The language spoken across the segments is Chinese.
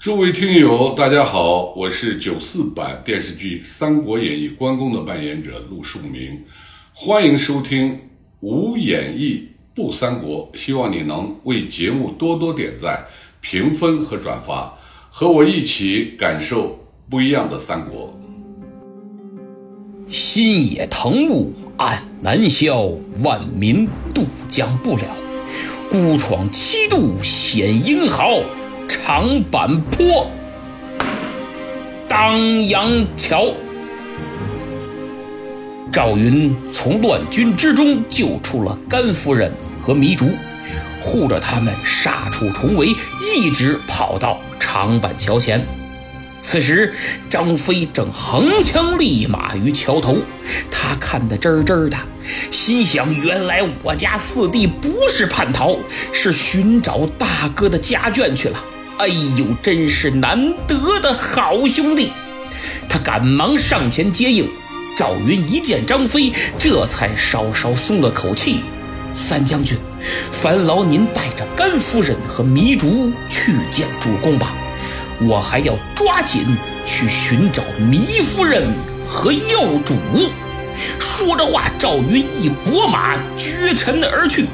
诸位听友，大家好，我是九四版电视剧《三国演义》关公的扮演者陆树铭，欢迎收听《无演义不三国》，希望你能为节目多多点赞、评分和转发，和我一起感受不一样的三国。新野藤雾暗难消，万民渡江不了。孤闯七渡显英豪。长坂坡，当阳桥。赵云从乱军之中救出了甘夫人和糜竺，护着他们杀出重围，一直跑到长坂桥前。此时，张飞正横枪立马于桥头，他看得真真的，心想：原来我家四弟不是叛逃，是寻找大哥的家眷去了。哎呦，真是难得的好兄弟！他赶忙上前接应。赵云一见张飞，这才稍稍松了口气。三将军，烦劳您带着甘夫人和糜竺去见主公吧，我还要抓紧去寻找糜夫人和幼主。说着话，赵云一拨马，绝尘而去。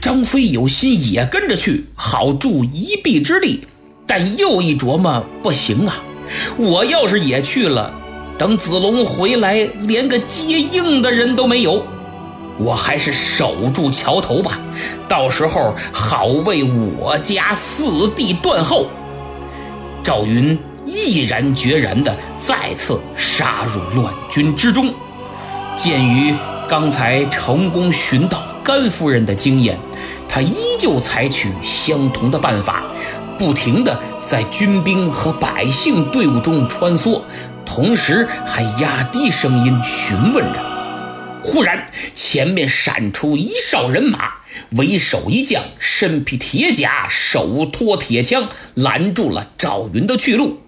张飞有心也跟着去，好助一臂之力。但又一琢磨，不行啊！我要是也去了，等子龙回来，连个接应的人都没有。我还是守住桥头吧，到时候好为我家四弟断后。赵云毅然决然地再次杀入乱军之中。鉴于刚才成功寻到甘夫人的经验，他依旧采取相同的办法。不停地在军兵和百姓队伍中穿梭，同时还压低声音询问着。忽然，前面闪出一哨人马，为首一将身披铁甲，手托铁枪，拦住了赵云的去路。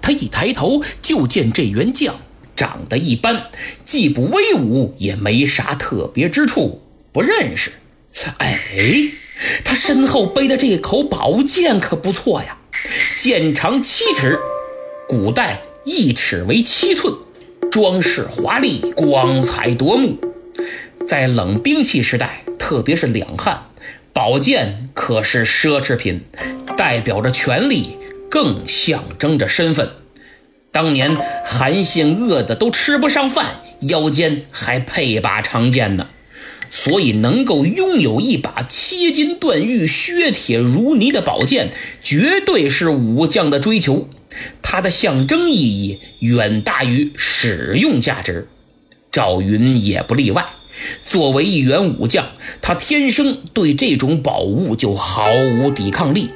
他一抬头，就见这员将长得一般，既不威武，也没啥特别之处，不认识。哎。他身后背的这口宝剑可不错呀，剑长七尺，古代一尺为七寸，装饰华丽，光彩夺目。在冷兵器时代，特别是两汉，宝剑可是奢侈品，代表着权力，更象征着身份。当年韩信饿得都吃不上饭，腰间还配把长剑呢。所以，能够拥有一把切金断玉、削铁如泥的宝剑，绝对是武将的追求。它的象征意义远大于使用价值。赵云也不例外。作为一员武将，他天生对这种宝物就毫无抵抗力。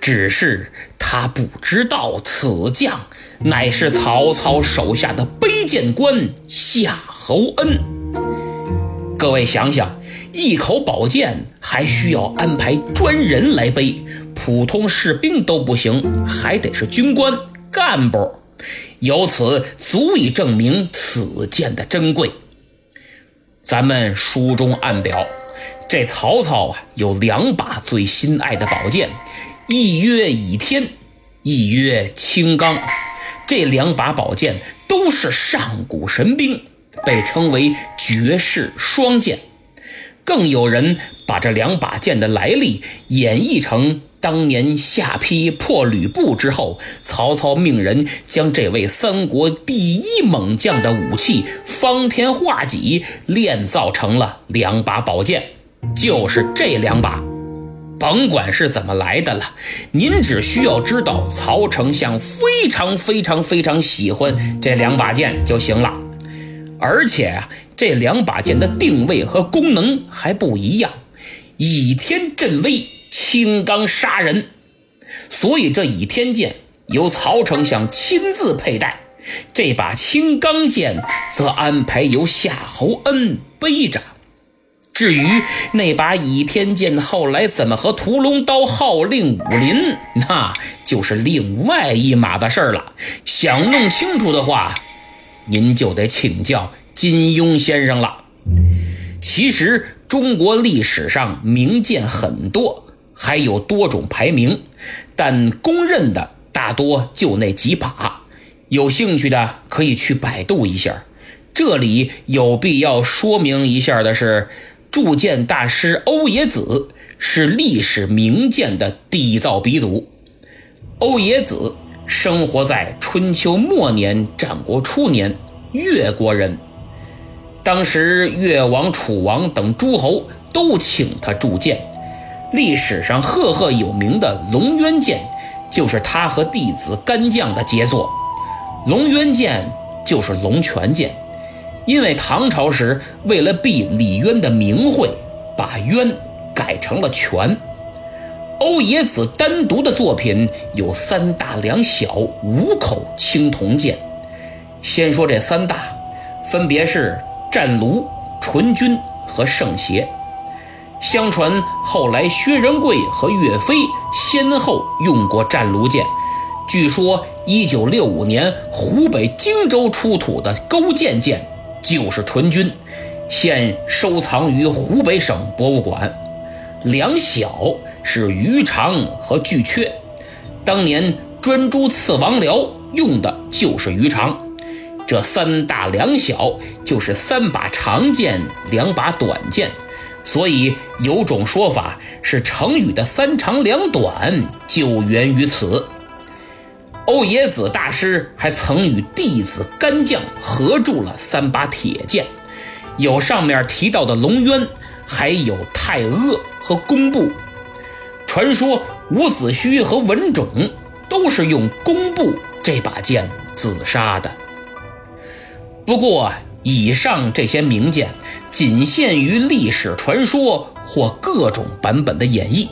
只是他不知道，此将乃是曹操手下的背剑官夏侯恩。各位想想，一口宝剑还需要安排专人来背，普通士兵都不行，还得是军官干部。由此足以证明此剑的珍贵。咱们书中暗表，这曹操啊有两把最心爱的宝剑，一曰倚天，一曰青钢。这两把宝剑都是上古神兵。被称为绝世双剑，更有人把这两把剑的来历演绎成当年下邳破吕布之后，曹操命人将这位三国第一猛将的武器方天画戟炼造成了两把宝剑，就是这两把。甭管是怎么来的了，您只需要知道曹丞相非常非常非常喜欢这两把剑就行了。而且啊，这两把剑的定位和功能还不一样，倚天镇威，青钢杀人。所以这倚天剑由曹丞相亲自佩戴，这把青钢剑则安排由夏侯恩背着。至于那把倚天剑后来怎么和屠龙刀号令武林，那就是另外一码子事儿了。想弄清楚的话。您就得请教金庸先生了。其实中国历史上名剑很多，还有多种排名，但公认的大多就那几把。有兴趣的可以去百度一下。这里有必要说明一下的是，铸剑大师欧冶子是历史名剑的缔造鼻祖。欧冶子生活在春秋末年、战国初年，越国人。当时越王、楚王等诸侯都请他铸剑。历史上赫赫有名的龙渊剑，就是他和弟子干将的杰作。龙渊剑就是龙泉剑，因为唐朝时为了避李渊的名讳，把渊改成了泉。欧冶子单独的作品有三大两小五口青铜剑。先说这三大，分别是战卢、纯钧和圣邪。相传后来薛仁贵和岳飞先后用过战卢剑。据说，一九六五年湖北荆州出土的勾践剑就是纯军，现收藏于湖北省博物馆。两小是鱼肠和巨阙，当年专诸刺王僚用的就是鱼肠。这三大两小就是三把长剑，两把短剑，所以有种说法是成语的三长两短就源于此。欧冶子大师还曾与弟子干将合铸了三把铁剑，有上面提到的龙渊，还有太阿和工部。传说伍子胥和文种都是用工部这把剑自杀的。不过，以上这些名剑仅限于历史传说或各种版本的演绎。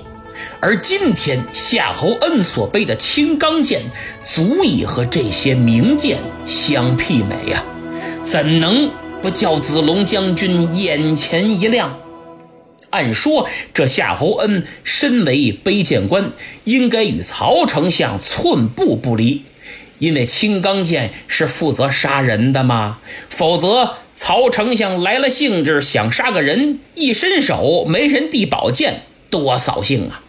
而今天夏侯恩所背的青钢剑，足以和这些名剑相媲美呀，怎能不叫子龙将军眼前一亮？按说这夏侯恩身为背剑官，应该与曹丞相寸步不离，因为青钢剑是负责杀人的嘛。否则，曹丞相来了兴致想杀个人，一伸手没人递宝剑，多扫兴啊！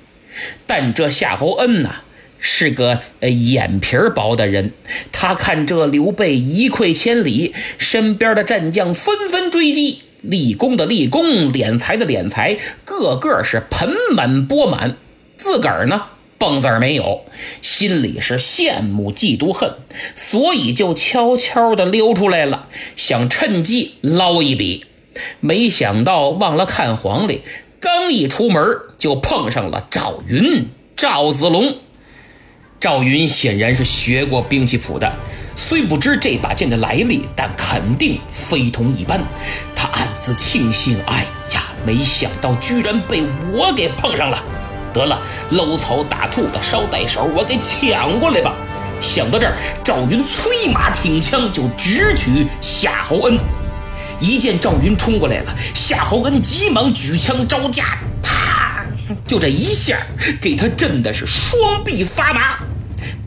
但这夏侯恩呐，是个眼皮薄的人。他看这刘备一溃千里，身边的战将纷纷追击，立功的立功，敛财的敛财，个个是盆满钵满。自个儿呢，蹦子儿没有，心里是羡慕嫉妒恨，所以就悄悄的溜出来了，想趁机捞一笔。没想到忘了看黄历。刚一出门，就碰上了赵云、赵子龙。赵云显然是学过兵器谱的，虽不知这把剑的来历，但肯定非同一般。他暗自庆幸：“哎呀，没想到居然被我给碰上了！得了，搂草打兔的捎带手，我给抢过来吧。”想到这儿，赵云催马挺枪，就直取夏侯恩。一见赵云冲过来了，夏侯恩急忙举枪招架，啪！就这一下，给他震的是双臂发麻。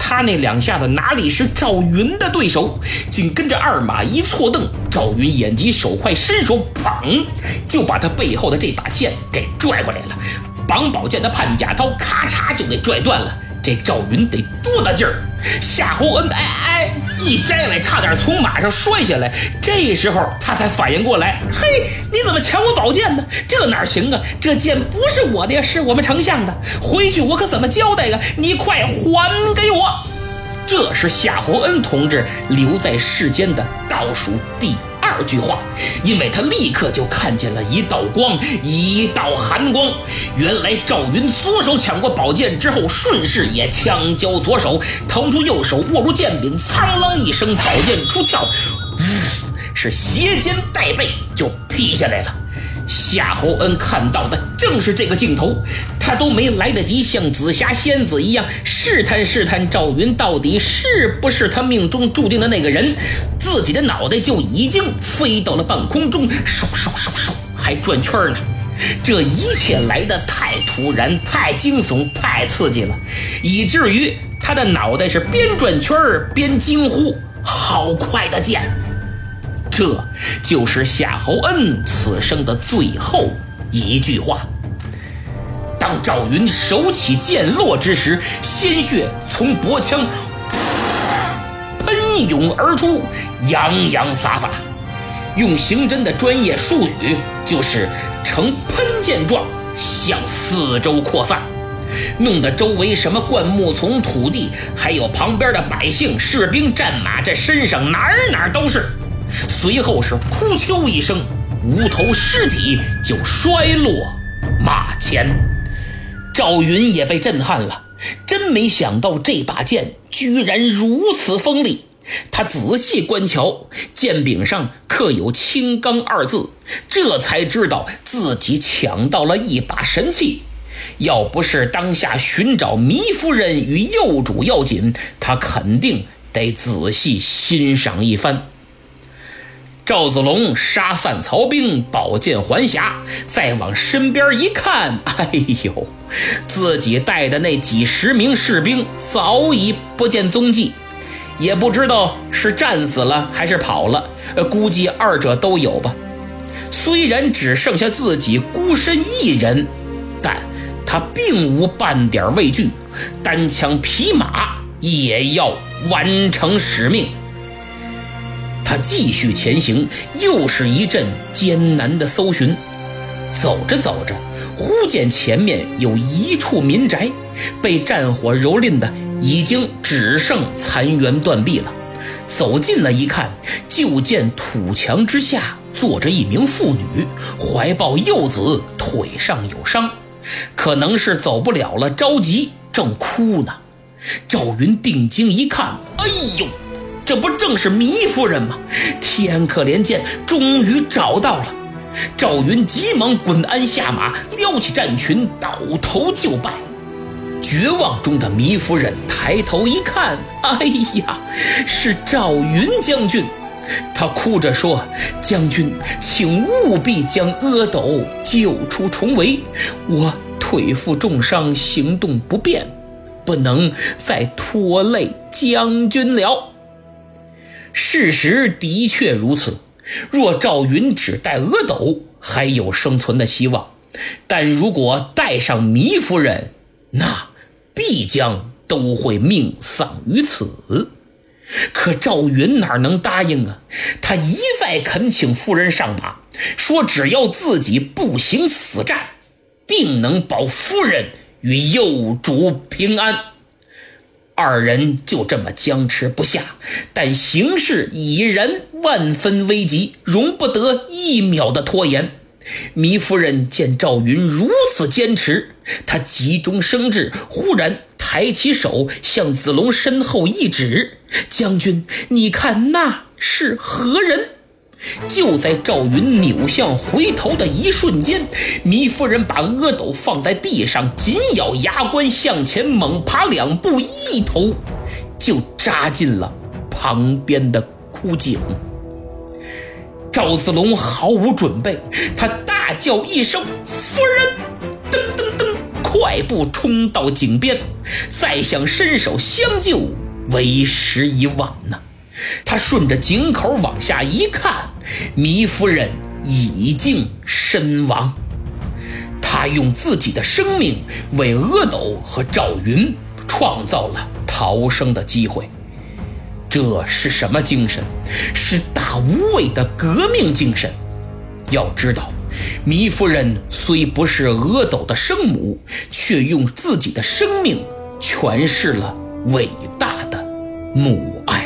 他那两下子哪里是赵云的对手？紧跟着二马一错蹬，赵云眼疾手快，伸手砰，就把他背后的这把剑给拽过来了。绑宝剑的判甲刀咔嚓就给拽断了。这赵云得多大劲儿？夏侯恩哎哎一摘来，差点从马上摔下来。这时候他才反应过来，嘿，你怎么抢我宝剑呢？这哪行啊？这剑不是我的呀，是我们丞相的。回去我可怎么交代啊？你快还给我！这是夏侯恩同志留在世间的倒数第。二句话，因为他立刻就看见了一道光，一道寒光。原来赵云左手抢过宝剑之后，顺势也枪交左手，腾出右手握住剑柄，苍啷一声，宝剑出鞘，呜，是斜肩带背就劈下来了。夏侯恩看到的正是这个镜头，他都没来得及像紫霞仙子一样试探试探赵云到底是不是他命中注定的那个人，自己的脑袋就已经飞到了半空中，嗖嗖嗖嗖，还转圈呢。这一切来的太突然、太惊悚、太刺激了，以至于他的脑袋是边转圈边惊呼：“好快的剑！”这就是夏侯恩此生的最后一句话。当赵云手起剑落之时，鲜血从脖腔喷涌而出，洋洋洒洒。用刑侦的专业术语，就是呈喷溅状向四周扩散，弄得周围什么灌木丛、土地，还有旁边的百姓、士兵、战马，这身上哪哪都是。随后是哭啾一声，无头尸体就摔落马前。赵云也被震撼了，真没想到这把剑居然如此锋利。他仔细观瞧，剑柄上刻有“青钢”二字，这才知道自己抢到了一把神器。要不是当下寻找糜夫人与幼主要紧，他肯定得仔细欣赏一番。赵子龙杀散曹兵，宝剑还匣，再往身边一看，哎呦，自己带的那几十名士兵早已不见踪迹。也不知道是战死了还是跑了，呃，估计二者都有吧。虽然只剩下自己孤身一人，但他并无半点畏惧，单枪匹马也要完成使命。他继续前行，又是一阵艰难的搜寻。走着走着，忽见前面有一处民宅，被战火蹂躏的。已经只剩残垣断壁了。走近了一看，就见土墙之下坐着一名妇女，怀抱幼子，腿上有伤，可能是走不了了，着急，正哭呢。赵云定睛一看，哎呦，这不正是糜夫人吗？天可怜见，终于找到了。赵云急忙滚鞍下马，撩起战裙，倒头就拜。绝望中的糜夫人抬头一看，哎呀，是赵云将军！她哭着说：“将军，请务必将阿斗救出重围，我腿负重伤，行动不便，不能再拖累将军了。”事实的确如此，若赵云只带阿斗，还有生存的希望；但如果带上糜夫人，那……必将都会命丧于此，可赵云哪能答应啊？他一再恳请夫人上马，说只要自己步行死战，定能保夫人与幼主平安。二人就这么僵持不下，但形势已然万分危急，容不得一秒的拖延。糜夫人见赵云如此坚持，她急中生智，忽然抬起手向子龙身后一指：“将军，你看那是何人？”就在赵云扭向回头的一瞬间，糜夫人把阿斗放在地上，紧咬牙关向前猛爬两步，一头就扎进了旁边的枯井。赵子龙毫无准备，他大叫一声“夫人”，噔噔噔，快步冲到井边，再想伸手相救，为时已晚呐。他顺着井口往下一看，糜夫人已经身亡。他用自己的生命为阿斗和赵云创造了逃生的机会。这是什么精神？是大无畏的革命精神。要知道，糜夫人虽不是阿斗的生母，却用自己的生命诠释了伟大的母爱。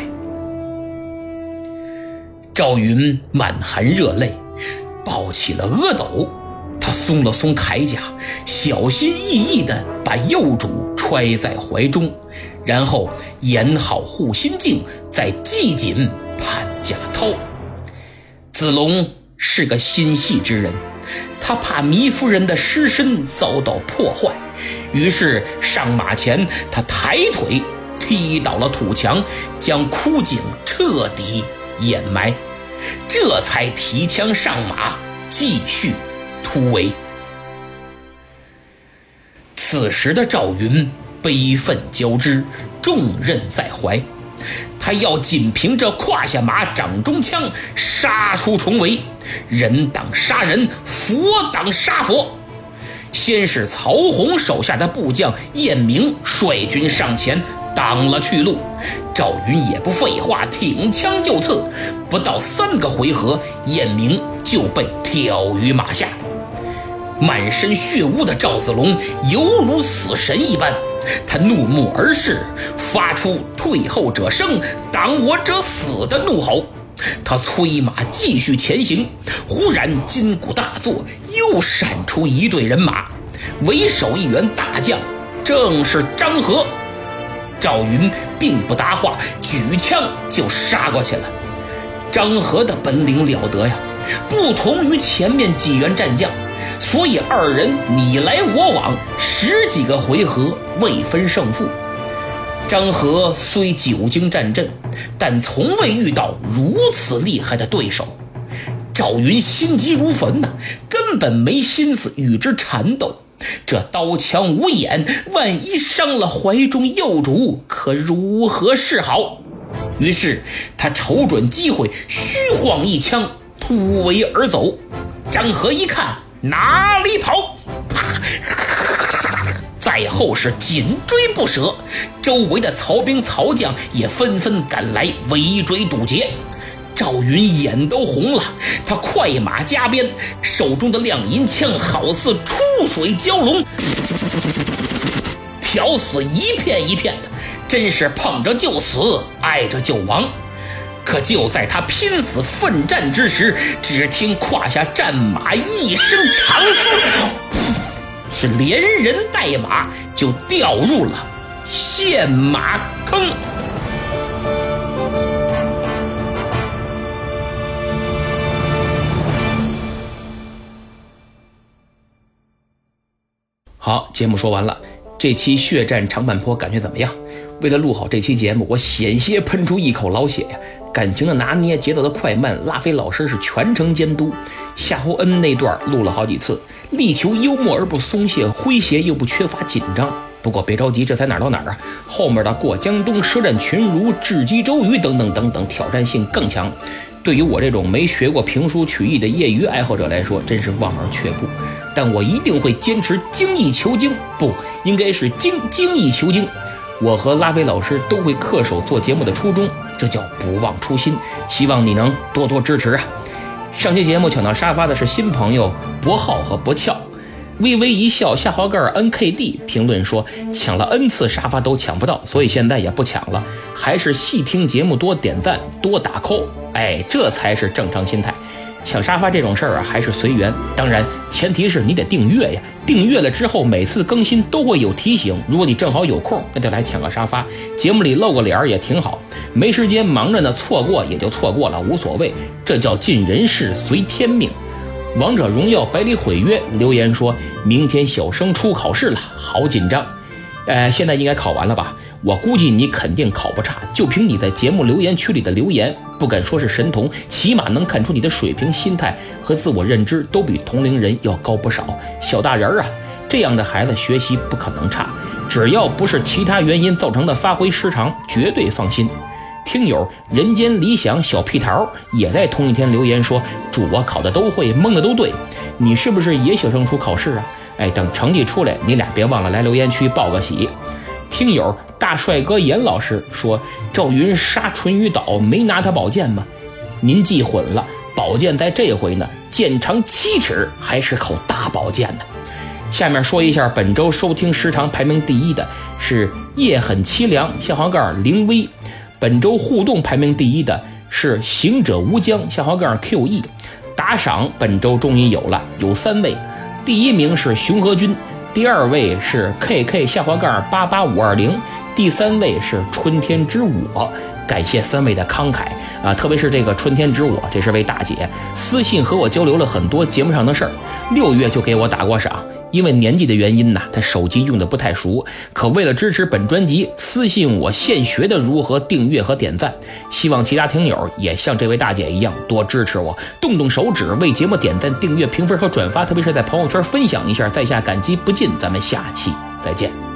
赵云满含热泪，抱起了阿斗，他松了松铠甲，小心翼翼地把幼主揣在怀中。然后演好护心镜，再系紧潘家涛。子龙是个心细之人，他怕糜夫人的尸身遭到破坏，于是上马前，他抬腿踢倒了土墙，将枯井彻底掩埋，这才提枪上马，继续突围。此时的赵云。悲愤交织，重任在怀，他要仅凭着胯下马、掌中枪杀出重围，人挡杀人，佛挡杀佛。先是曹洪手下的部将晏明率军上前挡了去路，赵云也不废话，挺枪就刺。不到三个回合，晏明就被挑于马下。满身血污的赵子龙犹如死神一般，他怒目而视，发出“退后者生，挡我者死”的怒吼。他催马继续前行，忽然筋骨大作，又闪出一队人马，为首一员大将，正是张合。赵云并不答话，举枪就杀过去了。张合的本领了得呀，不同于前面几员战将。所以二人你来我往，十几个回合未分胜负。张合虽久经战阵，但从未遇到如此厉害的对手。赵云心急如焚呐，根本没心思与之缠斗。这刀枪无眼，万一伤了怀中幼主，可如何是好？于是他瞅准机会，虚晃一枪，突围而走。张合一看。哪里跑？在后是紧追不舍，周围的曹兵曹将也纷纷赶来围追堵截。赵云眼都红了，他快马加鞭，手中的亮银枪好似出水蛟龙，挑死一片一片的，真是碰着就死，挨着就亡。可就在他拼死奋战之时，只听胯下战马一声长嘶，是连人带马就掉入了陷马坑。好，节目说完了，这期血战长坂坡感觉怎么样？为了录好这期节目，我险些喷出一口老血呀！感情的拿捏，节奏的快慢，拉菲老师是全程监督。夏侯恩那段录了好几次，力求幽默而不松懈，诙谐又不缺乏紧张。不过别着急，这才哪儿到哪儿啊？后面的过江东、舌战群儒、智击周瑜等等等等，挑战性更强。对于我这种没学过评书曲艺的业余爱好者来说，真是望而却步。但我一定会坚持精益求精，不应该是精精益求精。我和拉菲老师都会恪守做节目的初衷，这叫不忘初心。希望你能多多支持啊！上期节目抢到沙发的是新朋友博浩和博俏，微微一笑下滑盖儿 N K D 评论说抢了 N 次沙发都抢不到，所以现在也不抢了，还是细听节目多点赞多打 call，哎，这才是正常心态。抢沙发这种事儿啊，还是随缘。当然，前提是你得订阅呀。订阅了之后，每次更新都会有提醒。如果你正好有空，那就来抢个沙发。节目里露个脸儿也挺好。没时间忙着呢，错过也就错过了，无所谓。这叫尽人事，随天命。王者荣耀百里毁约留言说：明天小升初考试了，好紧张。呃，现在应该考完了吧？我估计你肯定考不差，就凭你在节目留言区里的留言，不敢说是神童，起码能看出你的水平、心态和自我认知都比同龄人要高不少。小大人儿啊，这样的孩子学习不可能差，只要不是其他原因造成的发挥失常，绝对放心。听友人间理想小屁桃也在同一天留言说：“主播考的都会，蒙的都对。”你是不是也小升初考试啊？哎，等成绩出来，你俩别忘了来留言区报个喜。听友大帅哥严老师说：“赵云杀淳于岛没拿他宝剑吗？您记混了，宝剑在这回呢，剑长七尺，还是口大宝剑呢。”下面说一下本周收听时长排名第一的是夜很凄凉下滑盖灵威，本周互动排名第一的是行者无疆下滑盖 QE，打赏本周终于有了，有三位，第一名是熊和军。第二位是 K K 下滑盖八八五二零，第三位是春天之我，感谢三位的慷慨啊，特别是这个春天之我，这是位大姐，私信和我交流了很多节目上的事儿，六月就给我打过赏。因为年纪的原因呢，他手机用的不太熟。可为了支持本专辑，私信我现学的如何订阅和点赞。希望其他听友也像这位大姐一样多支持我，动动手指为节目点赞、订阅、评分和转发，特别是在朋友圈分享一下，在下感激不尽。咱们下期再见。